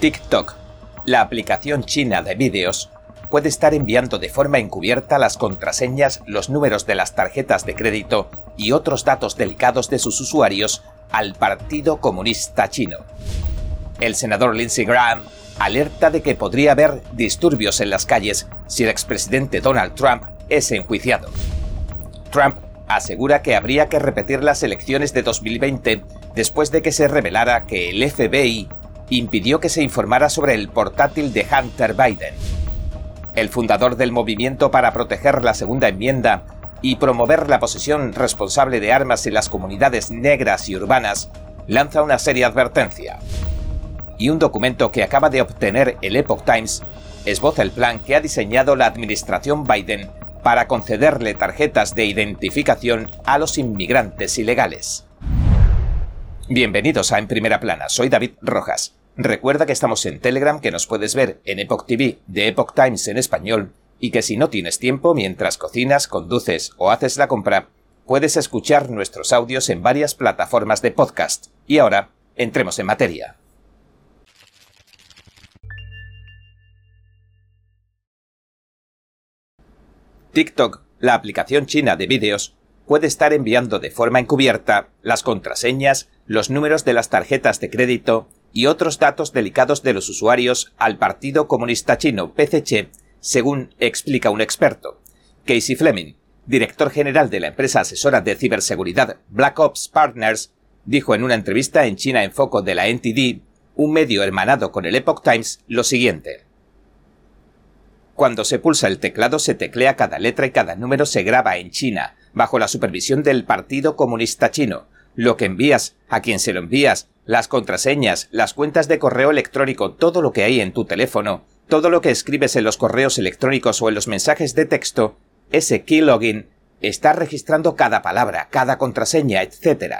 TikTok, la aplicación china de vídeos, puede estar enviando de forma encubierta las contraseñas, los números de las tarjetas de crédito y otros datos delicados de sus usuarios al Partido Comunista Chino. El senador Lindsey Graham alerta de que podría haber disturbios en las calles si el expresidente Donald Trump es enjuiciado. Trump asegura que habría que repetir las elecciones de 2020 después de que se revelara que el FBI impidió que se informara sobre el portátil de Hunter Biden. El fundador del movimiento para proteger la segunda enmienda y promover la posesión responsable de armas en las comunidades negras y urbanas lanza una seria advertencia. Y un documento que acaba de obtener el Epoch Times esboza el plan que ha diseñado la administración Biden para concederle tarjetas de identificación a los inmigrantes ilegales. Bienvenidos a En Primera Plana, soy David Rojas. Recuerda que estamos en Telegram, que nos puedes ver en Epoch TV de Epoch Times en español, y que si no tienes tiempo mientras cocinas, conduces o haces la compra, puedes escuchar nuestros audios en varias plataformas de podcast. Y ahora, entremos en materia. TikTok, la aplicación china de vídeos, puede estar enviando de forma encubierta las contraseñas, los números de las tarjetas de crédito y otros datos delicados de los usuarios al Partido Comunista Chino PCC, según explica un experto. Casey Fleming, director general de la empresa asesora de ciberseguridad Black Ops Partners, dijo en una entrevista en China en Foco de la NTD, un medio hermanado con el Epoch Times, lo siguiente. Cuando se pulsa el teclado se teclea cada letra y cada número se graba en China, bajo la supervisión del Partido Comunista Chino, lo que envías, a quien se lo envías, las contraseñas, las cuentas de correo electrónico, todo lo que hay en tu teléfono, todo lo que escribes en los correos electrónicos o en los mensajes de texto, ese keylogin está registrando cada palabra, cada contraseña, etc.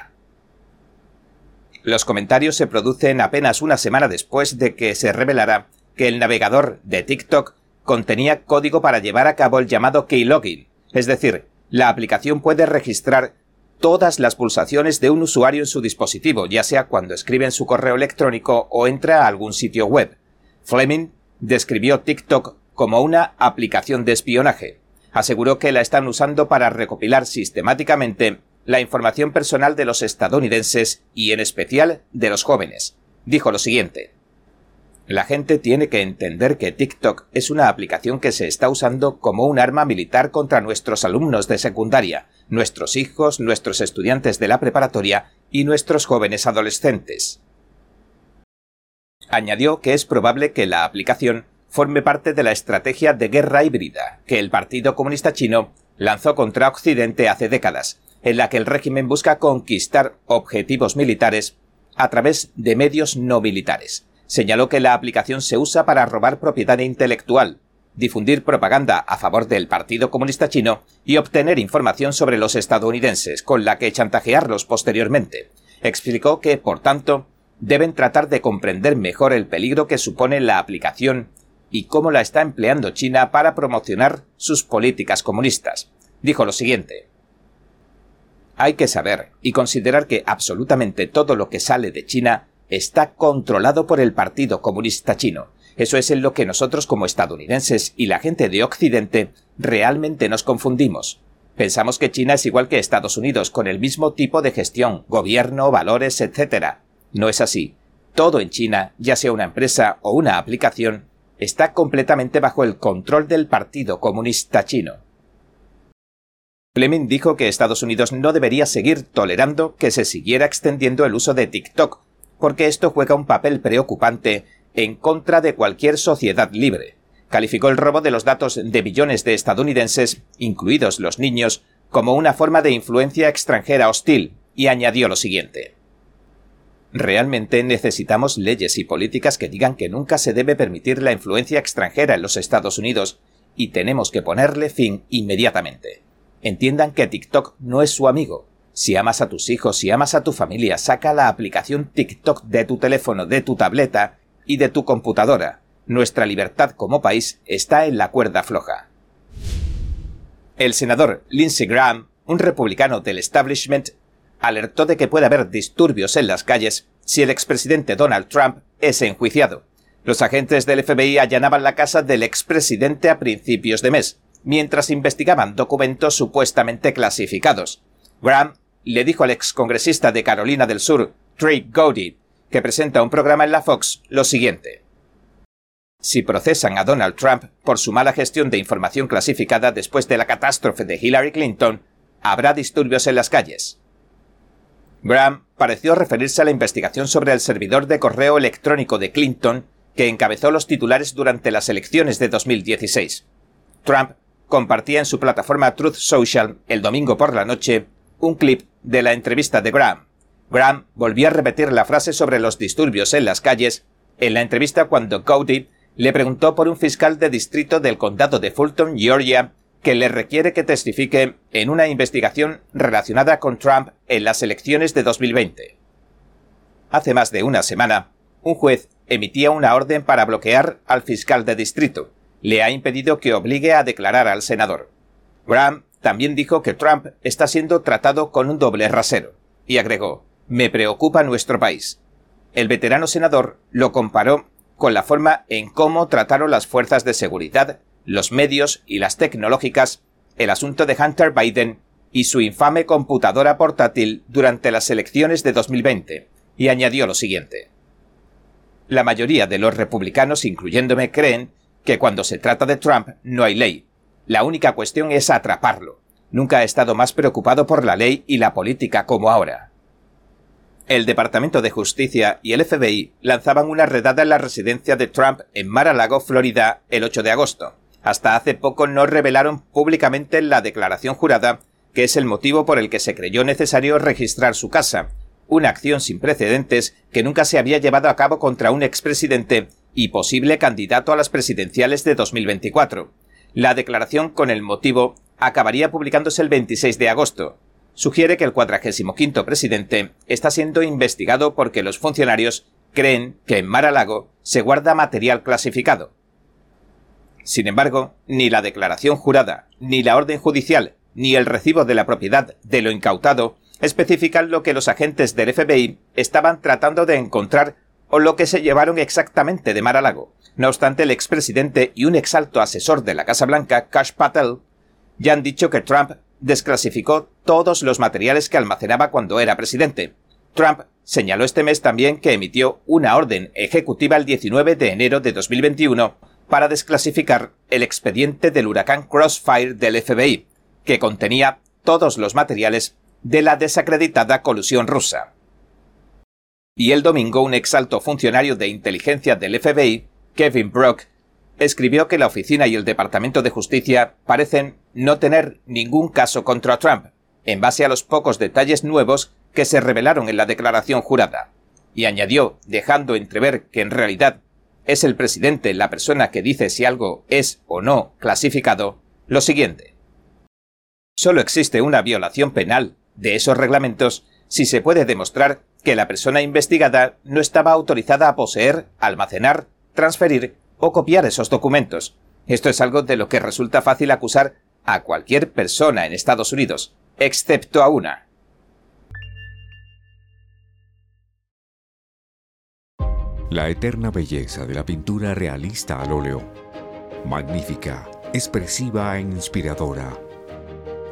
Los comentarios se producen apenas una semana después de que se revelara que el navegador de TikTok contenía código para llevar a cabo el llamado keylogin, es decir, la aplicación puede registrar todas las pulsaciones de un usuario en su dispositivo, ya sea cuando escribe en su correo electrónico o entra a algún sitio web. Fleming describió TikTok como una aplicación de espionaje. Aseguró que la están usando para recopilar sistemáticamente la información personal de los estadounidenses y en especial de los jóvenes. Dijo lo siguiente. La gente tiene que entender que TikTok es una aplicación que se está usando como un arma militar contra nuestros alumnos de secundaria, nuestros hijos, nuestros estudiantes de la preparatoria y nuestros jóvenes adolescentes. Añadió que es probable que la aplicación forme parte de la estrategia de guerra híbrida que el Partido Comunista Chino lanzó contra Occidente hace décadas, en la que el régimen busca conquistar objetivos militares a través de medios no militares señaló que la aplicación se usa para robar propiedad intelectual, difundir propaganda a favor del Partido Comunista Chino y obtener información sobre los estadounidenses con la que chantajearlos posteriormente. Explicó que, por tanto, deben tratar de comprender mejor el peligro que supone la aplicación y cómo la está empleando China para promocionar sus políticas comunistas. Dijo lo siguiente. Hay que saber y considerar que absolutamente todo lo que sale de China está controlado por el Partido Comunista Chino. Eso es en lo que nosotros como estadounidenses y la gente de Occidente realmente nos confundimos. Pensamos que China es igual que Estados Unidos, con el mismo tipo de gestión, gobierno, valores, etc. No es así. Todo en China, ya sea una empresa o una aplicación, está completamente bajo el control del Partido Comunista Chino. Fleming dijo que Estados Unidos no debería seguir tolerando que se siguiera extendiendo el uso de TikTok porque esto juega un papel preocupante en contra de cualquier sociedad libre. Calificó el robo de los datos de billones de estadounidenses, incluidos los niños, como una forma de influencia extranjera hostil, y añadió lo siguiente. Realmente necesitamos leyes y políticas que digan que nunca se debe permitir la influencia extranjera en los Estados Unidos, y tenemos que ponerle fin inmediatamente. Entiendan que TikTok no es su amigo, si amas a tus hijos, si amas a tu familia, saca la aplicación TikTok de tu teléfono, de tu tableta y de tu computadora. Nuestra libertad como país está en la cuerda floja. El senador Lindsey Graham, un republicano del establishment, alertó de que puede haber disturbios en las calles si el expresidente Donald Trump es enjuiciado. Los agentes del FBI allanaban la casa del expresidente a principios de mes, mientras investigaban documentos supuestamente clasificados. Graham le dijo al excongresista de Carolina del Sur, Trey Gowdy, que presenta un programa en la Fox, lo siguiente. Si procesan a Donald Trump por su mala gestión de información clasificada después de la catástrofe de Hillary Clinton, habrá disturbios en las calles. Graham pareció referirse a la investigación sobre el servidor de correo electrónico de Clinton que encabezó los titulares durante las elecciones de 2016. Trump compartía en su plataforma Truth Social el domingo por la noche un clip de la entrevista de Graham. Graham volvió a repetir la frase sobre los disturbios en las calles en la entrevista cuando Cody le preguntó por un fiscal de distrito del condado de Fulton, Georgia, que le requiere que testifique en una investigación relacionada con Trump en las elecciones de 2020. Hace más de una semana, un juez emitía una orden para bloquear al fiscal de distrito. Le ha impedido que obligue a declarar al senador. Graham también dijo que Trump está siendo tratado con un doble rasero, y agregó, me preocupa nuestro país. El veterano senador lo comparó con la forma en cómo trataron las fuerzas de seguridad, los medios y las tecnológicas el asunto de Hunter Biden y su infame computadora portátil durante las elecciones de 2020, y añadió lo siguiente. La mayoría de los republicanos, incluyéndome, creen que cuando se trata de Trump no hay ley. La única cuestión es atraparlo. Nunca ha estado más preocupado por la ley y la política como ahora. El Departamento de Justicia y el FBI lanzaban una redada en la residencia de Trump en Mar-a-Lago, Florida, el 8 de agosto. Hasta hace poco no revelaron públicamente la declaración jurada, que es el motivo por el que se creyó necesario registrar su casa, una acción sin precedentes que nunca se había llevado a cabo contra un expresidente y posible candidato a las presidenciales de 2024. La declaración con el motivo acabaría publicándose el 26 de agosto, sugiere que el 45 presidente está siendo investigado porque los funcionarios creen que en Mar-a-Lago se guarda material clasificado. Sin embargo, ni la declaración jurada, ni la orden judicial, ni el recibo de la propiedad de lo incautado especifican lo que los agentes del FBI estaban tratando de encontrar o lo que se llevaron exactamente de Mar-a-Lago. No obstante, el expresidente y un exalto asesor de la Casa Blanca, Kash Patel, ya han dicho que Trump desclasificó todos los materiales que almacenaba cuando era presidente. Trump señaló este mes también que emitió una orden ejecutiva el 19 de enero de 2021 para desclasificar el expediente del huracán Crossfire del FBI, que contenía todos los materiales de la desacreditada colusión rusa. Y el domingo un exalto funcionario de inteligencia del FBI, Kevin Brock, escribió que la oficina y el Departamento de Justicia parecen no tener ningún caso contra Trump, en base a los pocos detalles nuevos que se revelaron en la declaración jurada, y añadió, dejando entrever que en realidad es el presidente la persona que dice si algo es o no clasificado, lo siguiente. Solo existe una violación penal de esos reglamentos si se puede demostrar que la persona investigada no estaba autorizada a poseer, almacenar, transferir o copiar esos documentos. Esto es algo de lo que resulta fácil acusar a cualquier persona en Estados Unidos, excepto a una. La eterna belleza de la pintura realista al óleo. Magnífica, expresiva e inspiradora.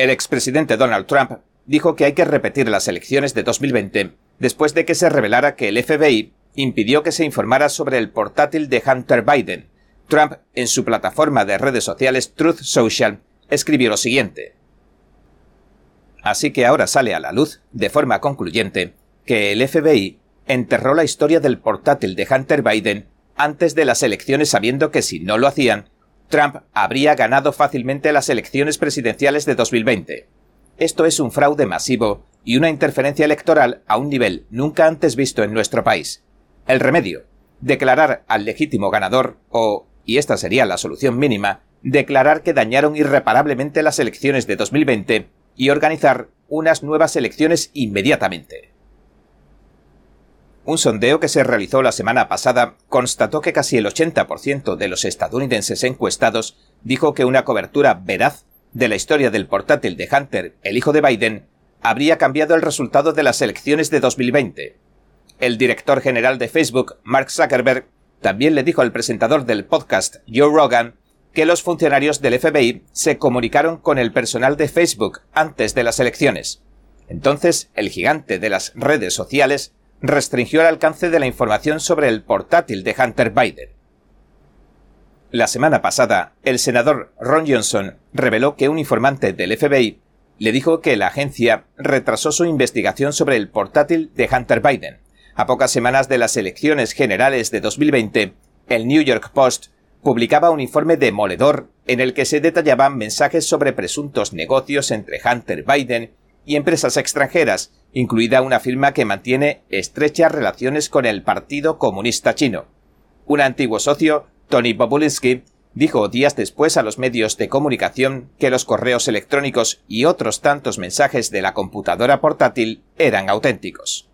El expresidente Donald Trump dijo que hay que repetir las elecciones de 2020 después de que se revelara que el FBI impidió que se informara sobre el portátil de Hunter Biden. Trump, en su plataforma de redes sociales Truth Social, escribió lo siguiente. Así que ahora sale a la luz, de forma concluyente, que el FBI enterró la historia del portátil de Hunter Biden antes de las elecciones sabiendo que si no lo hacían, Trump habría ganado fácilmente las elecciones presidenciales de 2020. Esto es un fraude masivo y una interferencia electoral a un nivel nunca antes visto en nuestro país. El remedio. declarar al legítimo ganador o, y esta sería la solución mínima, declarar que dañaron irreparablemente las elecciones de 2020 y organizar unas nuevas elecciones inmediatamente. Un sondeo que se realizó la semana pasada constató que casi el 80% de los estadounidenses encuestados dijo que una cobertura veraz de la historia del portátil de Hunter, el hijo de Biden, habría cambiado el resultado de las elecciones de 2020. El director general de Facebook, Mark Zuckerberg, también le dijo al presentador del podcast, Joe Rogan, que los funcionarios del FBI se comunicaron con el personal de Facebook antes de las elecciones. Entonces, el gigante de las redes sociales restringió el alcance de la información sobre el portátil de Hunter Biden. La semana pasada, el senador Ron Johnson reveló que un informante del FBI le dijo que la agencia retrasó su investigación sobre el portátil de Hunter Biden. A pocas semanas de las elecciones generales de 2020, el New York Post publicaba un informe demoledor en el que se detallaban mensajes sobre presuntos negocios entre Hunter Biden y empresas extranjeras, incluida una firma que mantiene estrechas relaciones con el Partido Comunista Chino. Un antiguo socio, Tony Bobulinski, dijo días después a los medios de comunicación que los correos electrónicos y otros tantos mensajes de la computadora portátil eran auténticos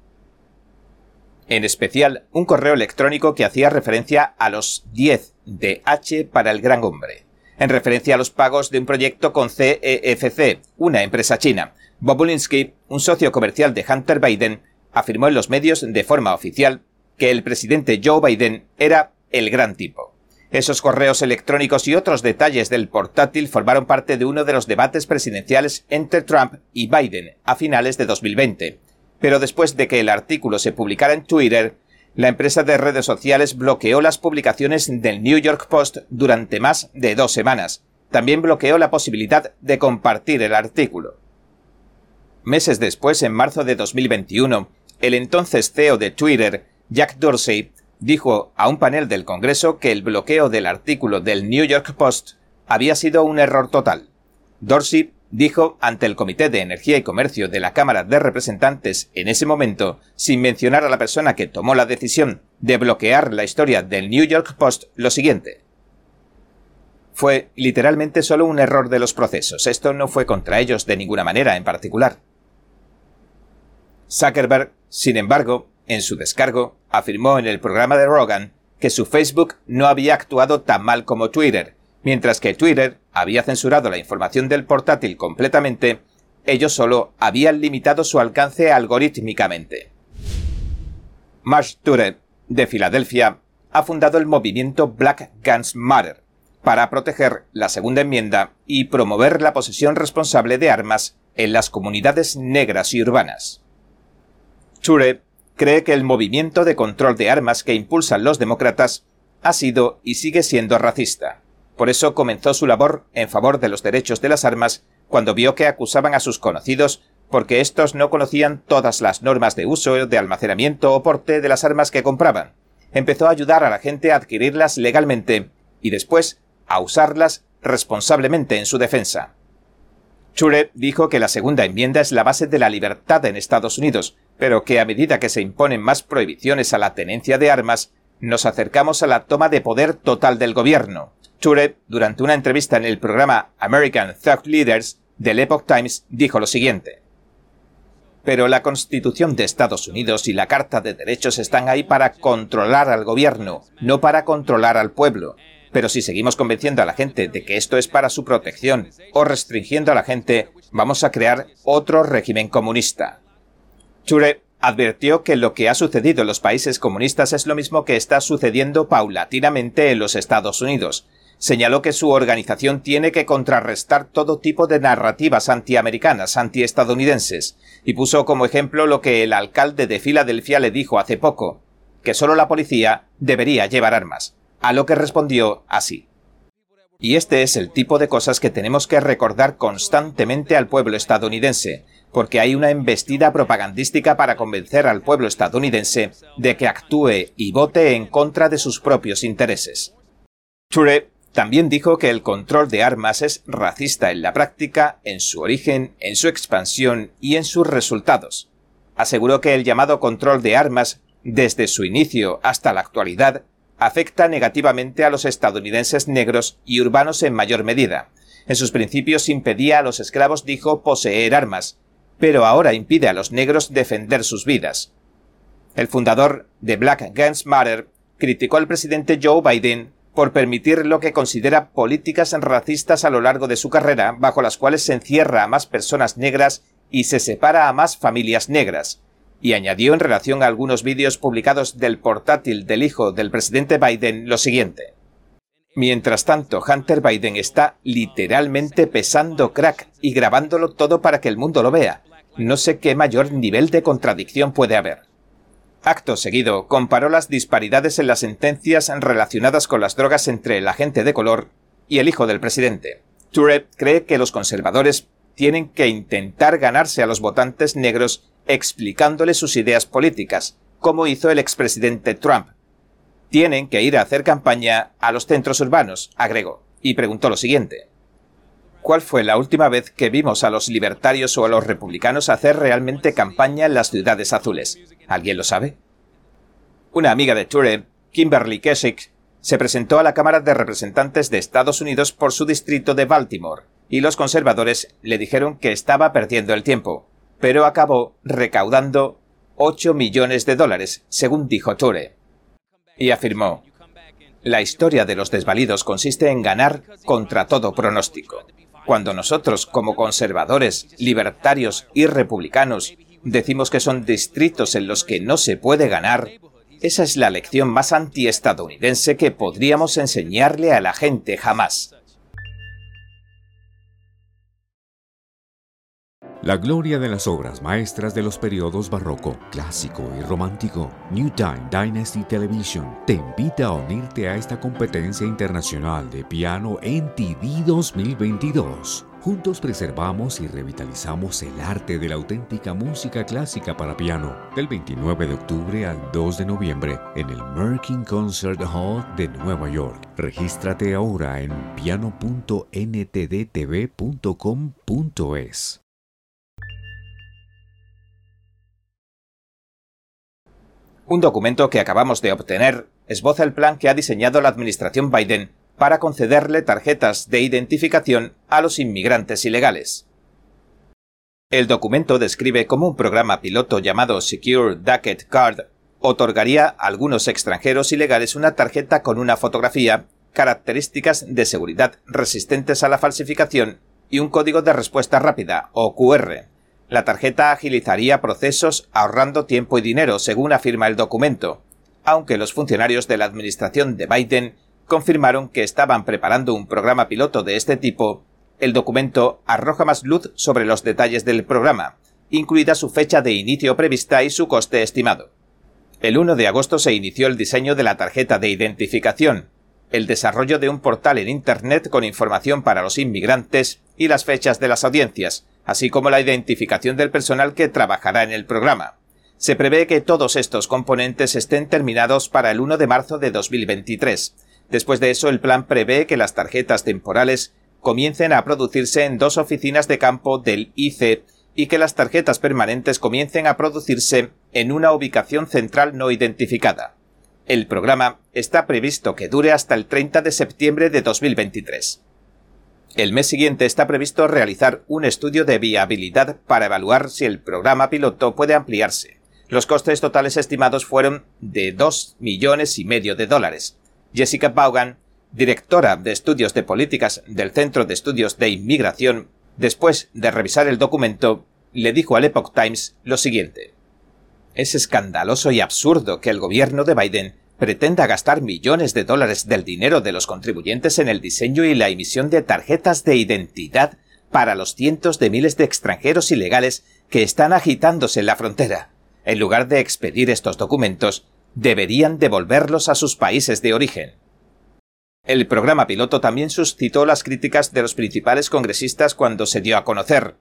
en especial un correo electrónico que hacía referencia a los 10 de H para el gran hombre, en referencia a los pagos de un proyecto con CEFC, e una empresa china. Bobulinski, un socio comercial de Hunter Biden, afirmó en los medios de forma oficial que el presidente Joe Biden era el gran tipo. Esos correos electrónicos y otros detalles del portátil formaron parte de uno de los debates presidenciales entre Trump y Biden a finales de 2020, pero después de que el artículo se publicara en Twitter, la empresa de redes sociales bloqueó las publicaciones del New York Post durante más de dos semanas. También bloqueó la posibilidad de compartir el artículo. Meses después, en marzo de 2021, el entonces CEO de Twitter, Jack Dorsey, dijo a un panel del Congreso que el bloqueo del artículo del New York Post había sido un error total. Dorsey dijo ante el Comité de Energía y Comercio de la Cámara de Representantes en ese momento, sin mencionar a la persona que tomó la decisión de bloquear la historia del New York Post, lo siguiente. Fue literalmente solo un error de los procesos. Esto no fue contra ellos de ninguna manera en particular. Zuckerberg, sin embargo, en su descargo, afirmó en el programa de Rogan que su Facebook no había actuado tan mal como Twitter, Mientras que Twitter había censurado la información del portátil completamente, ellos solo habían limitado su alcance algorítmicamente. Marsh Turet, de Filadelfia, ha fundado el movimiento Black Guns Matter para proteger la segunda enmienda y promover la posesión responsable de armas en las comunidades negras y urbanas. Ture cree que el movimiento de control de armas que impulsan los demócratas ha sido y sigue siendo racista. Por eso comenzó su labor en favor de los derechos de las armas cuando vio que acusaban a sus conocidos porque éstos no conocían todas las normas de uso, de almacenamiento o porte de las armas que compraban. Empezó a ayudar a la gente a adquirirlas legalmente y después a usarlas responsablemente en su defensa. Chure dijo que la segunda enmienda es la base de la libertad en Estados Unidos, pero que a medida que se imponen más prohibiciones a la tenencia de armas, nos acercamos a la toma de poder total del gobierno. Ture, durante una entrevista en el programa American Thought Leaders del Epoch Times, dijo lo siguiente. Pero la Constitución de Estados Unidos y la Carta de Derechos están ahí para controlar al gobierno, no para controlar al pueblo. Pero si seguimos convenciendo a la gente de que esto es para su protección o restringiendo a la gente, vamos a crear otro régimen comunista. Chure advirtió que lo que ha sucedido en los países comunistas es lo mismo que está sucediendo paulatinamente en los Estados Unidos, señaló que su organización tiene que contrarrestar todo tipo de narrativas antiamericanas, antiestadounidenses, y puso como ejemplo lo que el alcalde de Filadelfia le dijo hace poco, que solo la policía debería llevar armas, a lo que respondió así. Y este es el tipo de cosas que tenemos que recordar constantemente al pueblo estadounidense, porque hay una embestida propagandística para convencer al pueblo estadounidense de que actúe y vote en contra de sus propios intereses. También dijo que el control de armas es racista en la práctica, en su origen, en su expansión y en sus resultados. Aseguró que el llamado control de armas desde su inicio hasta la actualidad, afecta negativamente a los estadounidenses negros y urbanos en mayor medida. En sus principios impedía a los esclavos, dijo, poseer armas, pero ahora impide a los negros defender sus vidas. El fundador de Black Guns Matter criticó al presidente Joe Biden por permitir lo que considera políticas racistas a lo largo de su carrera, bajo las cuales se encierra a más personas negras y se separa a más familias negras, y añadió en relación a algunos vídeos publicados del portátil del hijo del presidente Biden lo siguiente. Mientras tanto, Hunter Biden está literalmente pesando crack y grabándolo todo para que el mundo lo vea. No sé qué mayor nivel de contradicción puede haber. Acto seguido, comparó las disparidades en las sentencias relacionadas con las drogas entre el agente de color y el hijo del presidente. Tourette cree que los conservadores tienen que intentar ganarse a los votantes negros explicándoles sus ideas políticas, como hizo el expresidente Trump. Tienen que ir a hacer campaña a los centros urbanos, agregó, y preguntó lo siguiente. ¿Cuál fue la última vez que vimos a los libertarios o a los republicanos hacer realmente campaña en las ciudades azules? ¿Alguien lo sabe? Una amiga de Ture, Kimberly Keswick, se presentó a la Cámara de Representantes de Estados Unidos por su distrito de Baltimore, y los conservadores le dijeron que estaba perdiendo el tiempo, pero acabó recaudando 8 millones de dólares, según dijo Ture. Y afirmó, la historia de los desvalidos consiste en ganar contra todo pronóstico. Cuando nosotros, como conservadores, libertarios y republicanos, decimos que son distritos en los que no se puede ganar, esa es la lección más antiestadounidense que podríamos enseñarle a la gente jamás. La gloria de las obras maestras de los periodos barroco, clásico y romántico, New Time Dynasty Television te invita a unirte a esta competencia internacional de piano en TV 2022. Juntos preservamos y revitalizamos el arte de la auténtica música clásica para piano, del 29 de octubre al 2 de noviembre en el Merkin Concert Hall de Nueva York. Regístrate ahora en piano.ntdtv.com.es. Un documento que acabamos de obtener esboza el plan que ha diseñado la administración Biden para concederle tarjetas de identificación a los inmigrantes ilegales. El documento describe cómo un programa piloto llamado Secure Ducket Card otorgaría a algunos extranjeros ilegales una tarjeta con una fotografía, características de seguridad resistentes a la falsificación y un código de respuesta rápida, o QR. La tarjeta agilizaría procesos ahorrando tiempo y dinero, según afirma el documento, aunque los funcionarios de la administración de Biden confirmaron que estaban preparando un programa piloto de este tipo, el documento arroja más luz sobre los detalles del programa, incluida su fecha de inicio prevista y su coste estimado. El 1 de agosto se inició el diseño de la tarjeta de identificación, el desarrollo de un portal en Internet con información para los inmigrantes y las fechas de las audiencias, así como la identificación del personal que trabajará en el programa. Se prevé que todos estos componentes estén terminados para el 1 de marzo de 2023. Después de eso, el plan prevé que las tarjetas temporales comiencen a producirse en dos oficinas de campo del IC y que las tarjetas permanentes comiencen a producirse en una ubicación central no identificada. El programa está previsto que dure hasta el 30 de septiembre de 2023. El mes siguiente está previsto realizar un estudio de viabilidad para evaluar si el programa piloto puede ampliarse. Los costes totales estimados fueron de dos millones y medio de dólares. Jessica Vaughan, directora de estudios de políticas del Centro de Estudios de Inmigración, después de revisar el documento, le dijo al Epoch Times lo siguiente. Es escandaloso y absurdo que el gobierno de Biden pretenda gastar millones de dólares del dinero de los contribuyentes en el diseño y la emisión de tarjetas de identidad para los cientos de miles de extranjeros ilegales que están agitándose en la frontera. En lugar de expedir estos documentos, deberían devolverlos a sus países de origen. El programa piloto también suscitó las críticas de los principales congresistas cuando se dio a conocer.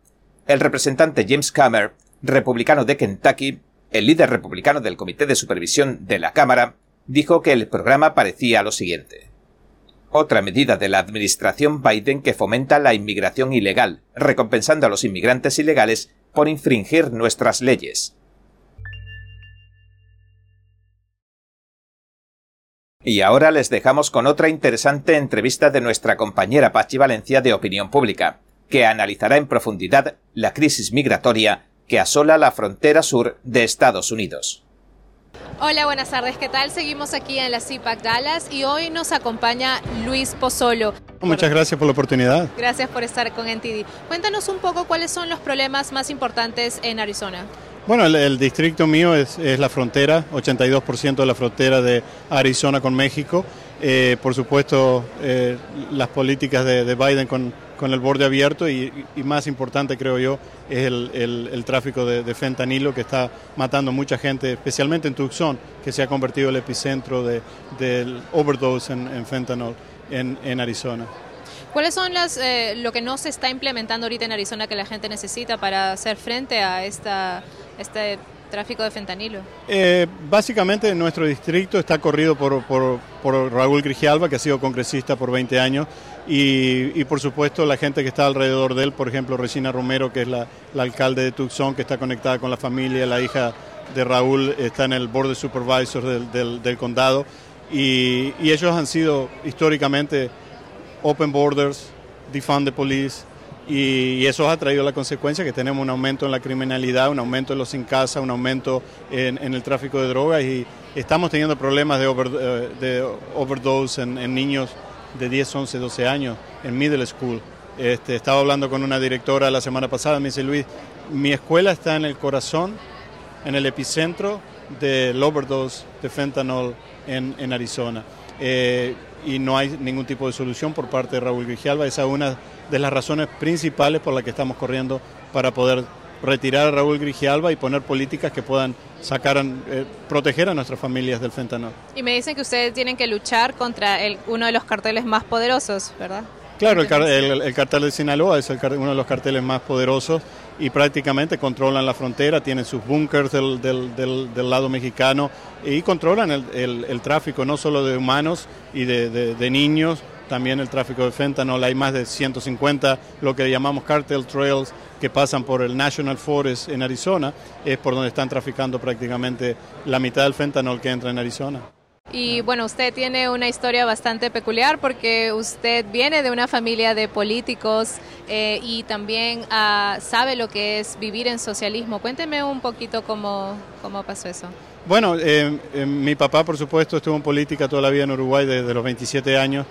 El representante James Camer, republicano de Kentucky, el líder republicano del Comité de Supervisión de la Cámara, dijo que el programa parecía lo siguiente. Otra medida de la administración Biden que fomenta la inmigración ilegal, recompensando a los inmigrantes ilegales por infringir nuestras leyes. Y ahora les dejamos con otra interesante entrevista de nuestra compañera Pachi Valencia de Opinión Pública, que analizará en profundidad la crisis migratoria que asola la frontera sur de Estados Unidos. Hola, buenas tardes. ¿Qué tal? Seguimos aquí en la CIPAC Dallas y hoy nos acompaña Luis Pozzolo. Muchas gracias por la oportunidad. Gracias por estar con NTD. Cuéntanos un poco cuáles son los problemas más importantes en Arizona. Bueno, el, distrito mío es, la frontera, 82% de la frontera de Arizona con México. Eh, por supuesto, eh, las políticas de Biden con con el borde abierto y, más importante creo yo es el, tráfico de, fentanilo que está matando mucha gente, especialmente en Tucson, que se ha convertido el epicentro de, del overdose en, fentanol en, Arizona. ¿Cuáles son las, eh, lo que no se está implementando ahorita en Arizona que la gente necesita para hacer frente a esta, este tráfico de fentanilo? Eh, básicamente nuestro distrito está corrido por, por, por, Raúl Grijalva, que ha sido congresista por 20 años, y, y, por supuesto la gente que está alrededor de él, por ejemplo Regina Romero, que es la, la, alcalde de Tucson, que está conectada con la familia, la hija de Raúl está en el board de supervisors del, del, del condado, y, y ellos han sido históricamente open borders, defund the police, y, eso ha traído la consecuencia que tenemos un aumento en la criminalidad, un aumento en los sin casa, un aumento en, el tráfico de drogas y estamos teniendo problemas de, eh, de overdose en, niños de 10, 11, 12 años en middle school. Este, estaba hablando con una directora la semana pasada, me dice Luis, mi escuela está en el corazón, en el epicentro del overdose de fentanyl en, Arizona. Eh, y no hay ningún tipo de solución por parte de Raúl Grijalva. Esa es una de las razones principales por las que estamos corriendo para poder retirar a Raúl Grijalva y poner políticas que puedan sacar, eh, proteger a nuestras familias del fentanil. Y me dicen que ustedes tienen que luchar contra el, uno de los carteles más poderosos, ¿verdad? Claro, el, cartel de Sinaloa es uno de los carteles más poderosos y prácticamente controlan la frontera, tienen sus búnkers del, del, lado mexicano y controlan el, tráfico no solo de humanos y de, niños, también el tráfico de fentanyl. Hay más de 150 lo que llamamos cartel trails que pasan por el National Forest en Arizona, es por donde están traficando prácticamente la mitad del fentanyl que entra en Arizona. Y bueno, usted tiene una historia bastante peculiar porque usted viene de una familia de políticos eh, y también ah, sabe lo que es vivir en socialismo. Cuénteme un poquito cómo, cómo pasó eso. Bueno, eh, eh, mi papá, por supuesto, estuvo en política toda la vida en Uruguay desde los 27 años.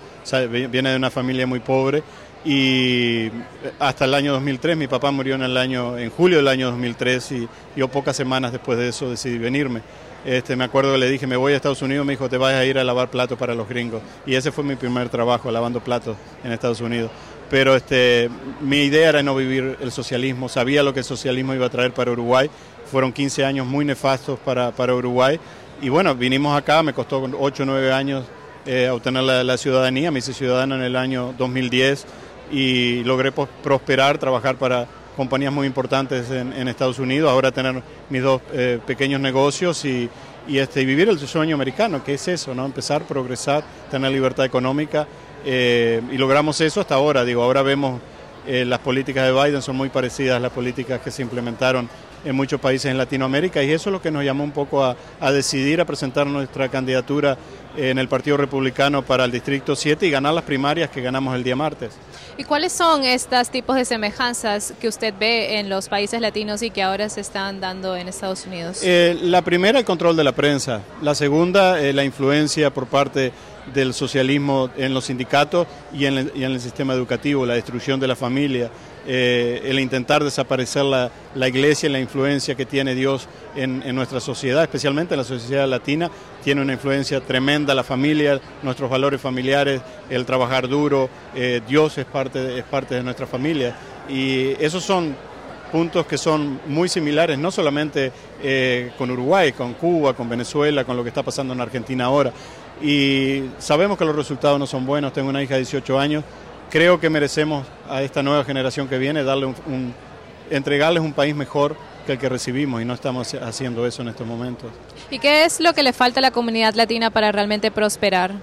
viene de una familia muy pobre y hasta el año 2003. Mi papá murió en el año, en julio del año 2003 y yo pocas semanas después de eso decidí venirme. Este, me acuerdo que le dije, me voy a Estados Unidos, me dijo, te vas a ir a lavar platos para los gringos. Y ese fue mi primer trabajo, lavando platos en Estados Unidos. Pero este, mi idea era no vivir el socialismo, sabía lo que el socialismo iba a traer para Uruguay. Fueron 15 años muy nefastos para, para Uruguay. Y bueno, vinimos acá, me costó 8 o 9 años eh, obtener la, ciudadanía, me hice ciudadano en el año 2010 y logré prosperar, trabajar para compañías muy importantes en, Estados Unidos, ahora tener mis dos eh, pequeños negocios y, y, este, vivir el sueño americano, que es eso, ¿no? empezar, progresar, tener libertad económica eh, y logramos eso hasta ahora, digo, ahora vemos eh, las políticas de Biden son muy parecidas a las políticas que se implementaron en muchos países en Latinoamérica y eso es lo que nos llamó un poco a decidir, a presentar nuestra candidatura en el Partido Republicano para el Distrito 7 y ganar las primarias que ganamos el día martes. ¿Y cuáles son estos tipos de semejanzas que usted ve en los países latinos y que ahora se están dando en Estados Unidos? Eh, la primera, el control de la prensa. La segunda, eh, la influencia por parte del socialismo en los sindicatos y en, el, sistema educativo, la destrucción de la familia, eh, el intentar desaparecer la, iglesia y la influencia que tiene Dios en, nuestra sociedad, especialmente en la sociedad latina, tiene una influencia tremenda la familia, nuestros valores familiares, el trabajar duro, eh, Dios es parte, es parte de nuestra familia. Y esos son puntos que son muy similares, no solamente eh, con Uruguay, con Cuba, con Venezuela, con lo que está pasando en Argentina ahora, y sabemos que los resultados no son buenos. Tengo una hija de 18 años. Creo que merecemos a esta nueva generación que viene darle un, entregarles un país mejor que el que recibimos y no estamos haciendo eso en estos momentos. ¿Y qué es lo que le falta a la comunidad latina para realmente prosperar?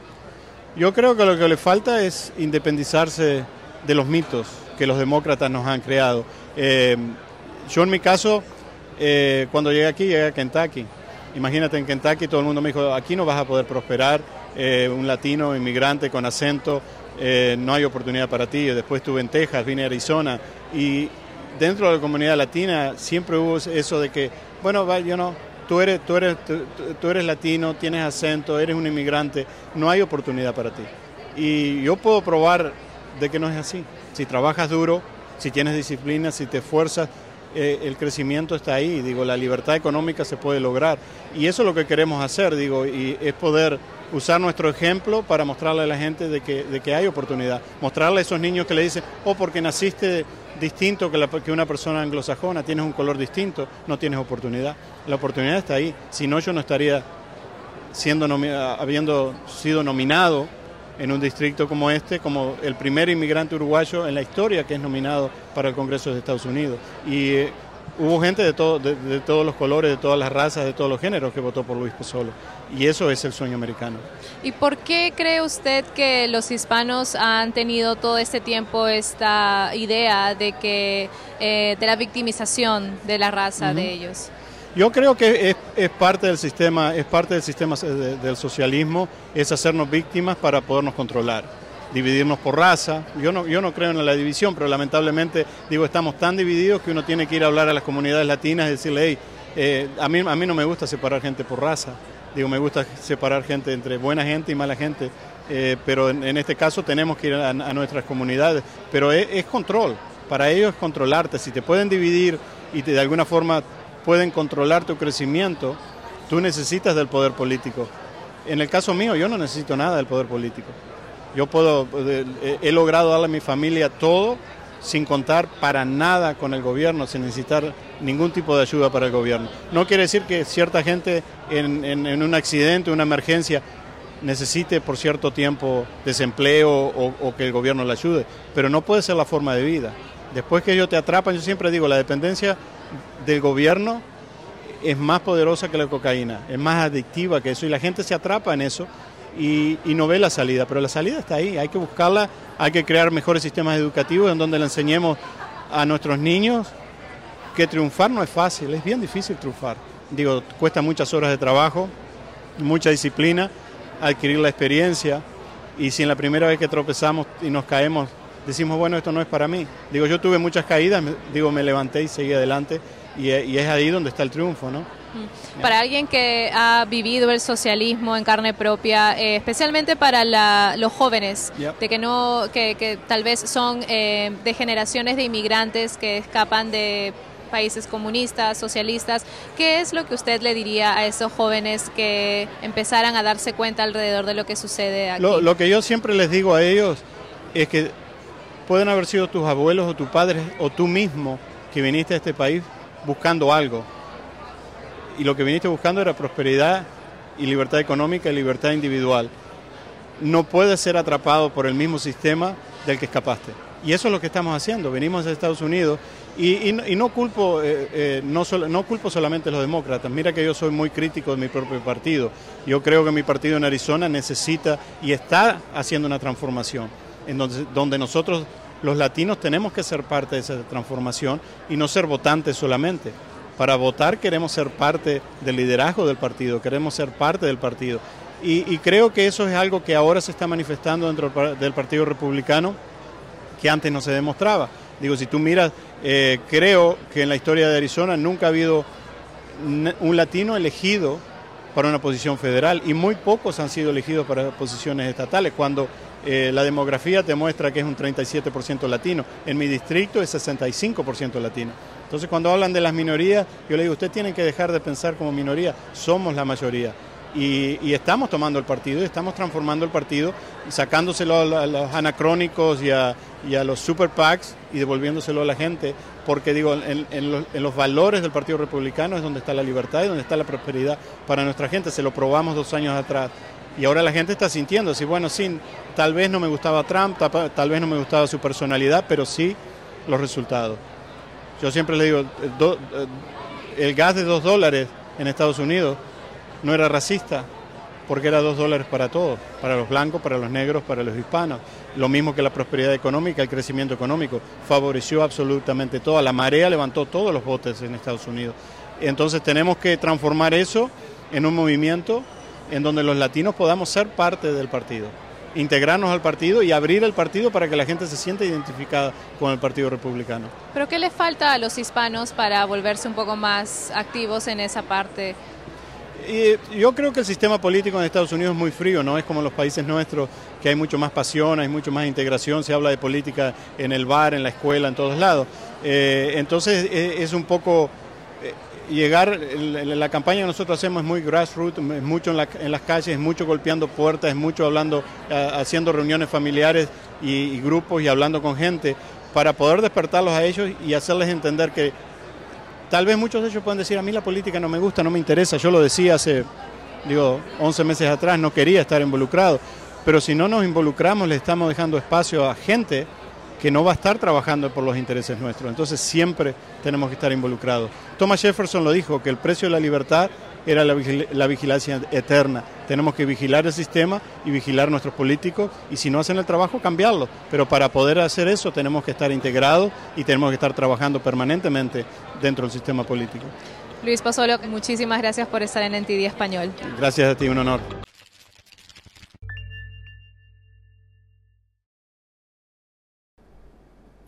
Yo creo que lo que le falta es independizarse de los mitos que los demócratas nos han creado. Eh, yo en mi caso, eh, cuando llegué aquí, llegué a Kentucky Imagínate en Kentucky, todo el mundo me dijo, aquí no vas a poder prosperar, eh, un latino, inmigrante con acento, eh, no hay oportunidad para ti. Después estuve en Texas, vine a Arizona y dentro de la comunidad latina siempre hubo eso de que, bueno, yo no, tú eres, tú eres, tú, eres latino, tienes acento, eres un inmigrante, no hay oportunidad para ti. Y yo puedo probar de que no es así. Si trabajas duro, si tienes disciplina, si te esfuerzas, eh, el crecimiento está ahí, digo, la libertad económica se puede lograr. Y eso es lo que queremos hacer, digo, y es poder usar nuestro ejemplo para mostrarle a la gente de que, de que hay oportunidad. Mostrarle a esos niños que le dicen, oh, porque naciste distinto que, la, que una persona anglosajona, tienes un color distinto, no tienes oportunidad. La oportunidad está ahí, si no yo no estaría siendo habiendo sido nominado en un distrito como este, como el primer inmigrante uruguayo en la historia que es nominado para el Congreso de Estados Unidos. Y eh, hubo gente de, todo, de, todos los colores, de todas las razas, de todos los géneros que votó por Luis Pozzolo. Y eso es el sueño americano. ¿Y por qué cree usted que los hispanos han tenido todo este tiempo esta idea de que eh, de la victimización de la raza de ellos? Yo creo que es, parte del sistema, es parte del sistema del socialismo, es hacernos víctimas para podernos controlar, dividirnos por raza. Yo no, yo no creo en la división, pero lamentablemente digo estamos tan divididos que uno tiene que ir a hablar a las comunidades latinas y decirle, hey, eh, a mí a mí no me gusta separar gente por raza. Digo, me gusta separar gente entre buena gente y mala gente, eh, pero en, este caso tenemos que ir a, nuestras comunidades. Pero es, es, control, para ellos es controlarte. Si te pueden dividir y te, de alguna forma pueden controlar tu crecimiento, tú necesitas del poder político. En el caso mío, yo no necesito nada del poder político. Yo puedo, he logrado darle a mi familia todo sin contar para nada con el gobierno, sin necesitar ningún tipo de ayuda para el gobierno. No quiere decir que cierta gente en, un accidente, una emergencia, necesite por cierto tiempo desempleo o, o, que el gobierno le ayude, pero no puede ser la forma de vida. Después que ellos te atrapan, yo siempre digo, la dependencia del gobierno es más poderosa que la cocaína, es más adictiva que eso y la gente se atrapa en eso y, no ve la salida, pero la salida está ahí, hay que buscarla, hay que crear mejores sistemas educativos en donde le enseñemos a nuestros niños que triunfar no es fácil, es bien difícil triunfar. Digo, cuesta muchas horas de trabajo, mucha disciplina, adquirir la experiencia y si en la primera vez que tropezamos y nos caemos decimos, bueno, esto no es para mí. Digo, yo tuve muchas caídas, digo, me levanté y seguí adelante y, es ahí donde está el triunfo, ¿no? Mm. Para alguien que ha vivido el socialismo en carne propia, eh, especialmente para los jóvenes, de que no, que, tal vez son eh, de generaciones de inmigrantes que escapan de países comunistas, socialistas, ¿qué es lo que usted le diría a esos jóvenes que empezaran a darse cuenta alrededor de lo que sucede aquí? lo que yo siempre les digo a ellos es que pueden haber sido tus abuelos o tus padres o tú mismo que viniste a este país buscando algo. Y lo que viniste buscando era prosperidad y libertad económica y libertad individual. No puedes ser atrapado por el mismo sistema del que escapaste. Y eso es lo que estamos haciendo. Venimos a Estados Unidos y, no, culpo, eh, eh, no, no culpo solamente a los demócratas. Mira que yo soy muy crítico de mi propio partido. Yo creo que mi partido en Arizona necesita y está haciendo una transformación en donde nosotros los latinos tenemos que ser parte de esa transformación y no ser votantes solamente. Para votar queremos ser parte del liderazgo del partido, queremos ser parte del partido. Y, creo que eso es algo que ahora se está manifestando dentro del Partido Republicano, que antes no se demostraba. Digo, si tú miras, eh, creo que en la historia de Arizona nunca ha habido un latino elegido para una posición federal y muy pocos han sido elegidos para posiciones estatales, cuando eh, la demografía te muestra que es un 37% latino. En mi distrito es 65% latino. Entonces cuando hablan de las minorías, yo le digo, usted tienen que dejar de pensar como minoría, somos la mayoría. Y, estamos tomando el partido y estamos transformando el partido, sacándoselo a, los anacrónicos y a, los super PACs y devolviéndoselo a la gente, porque digo, en, los, valores del Partido Republicano es donde está la libertad y donde está la prosperidad para nuestra gente. Se lo probamos dos años atrás. Y ahora la gente está sintiendo, sí, bueno, sí, tal vez no me gustaba Trump, tal vez no me gustaba su personalidad, pero sí los resultados. Yo siempre le digo, el, el gas de dos dólares en Estados Unidos no era racista, porque era dos dólares para todos, para los blancos, para los negros, para los hispanos. Lo mismo que la prosperidad económica, el crecimiento económico, favoreció absolutamente todo. La marea levantó todos los votos en Estados Unidos. Entonces tenemos que transformar eso en un movimiento en donde los latinos podamos ser parte del partido, integrarnos al partido y abrir el partido para que la gente se sienta identificada con el Partido Republicano. ¿Pero qué les falta a los hispanos para volverse un poco más activos en esa parte? Y yo creo que el sistema político en Estados Unidos es muy frío, no es como los países nuestros, que hay mucho más pasión, hay mucho más integración, se habla de política en el bar, en la escuela, en todos lados. Eh, entonces e, es un poco eh, llegar, la campaña que nosotros hacemos es muy grassroots, es mucho en, las calles, es mucho golpeando puertas, es mucho hablando, haciendo reuniones familiares y grupos y hablando con gente para poder despertarlos a ellos y hacerles entender que Tal vez muchos de ellos pueden decir, a mí la política no me gusta, no me interesa. Yo lo decía hace, digo, 11 meses atrás, no quería estar involucrado. Pero si no nos involucramos, le estamos dejando espacio a gente que no va a estar trabajando por los intereses nuestros. Entonces siempre tenemos que estar involucrados. Thomas Jefferson lo dijo, que el precio de la libertad era la, vigilancia eterna. Tenemos que vigilar el sistema y vigilar nuestros políticos y si no hacen el trabajo, cambiarlo. Pero para poder hacer eso tenemos que estar integrados y tenemos que estar trabajando permanentemente dentro del sistema político. Luis Pozzolo, muchísimas gracias por estar en NTD Español. Gracias a ti, un honor.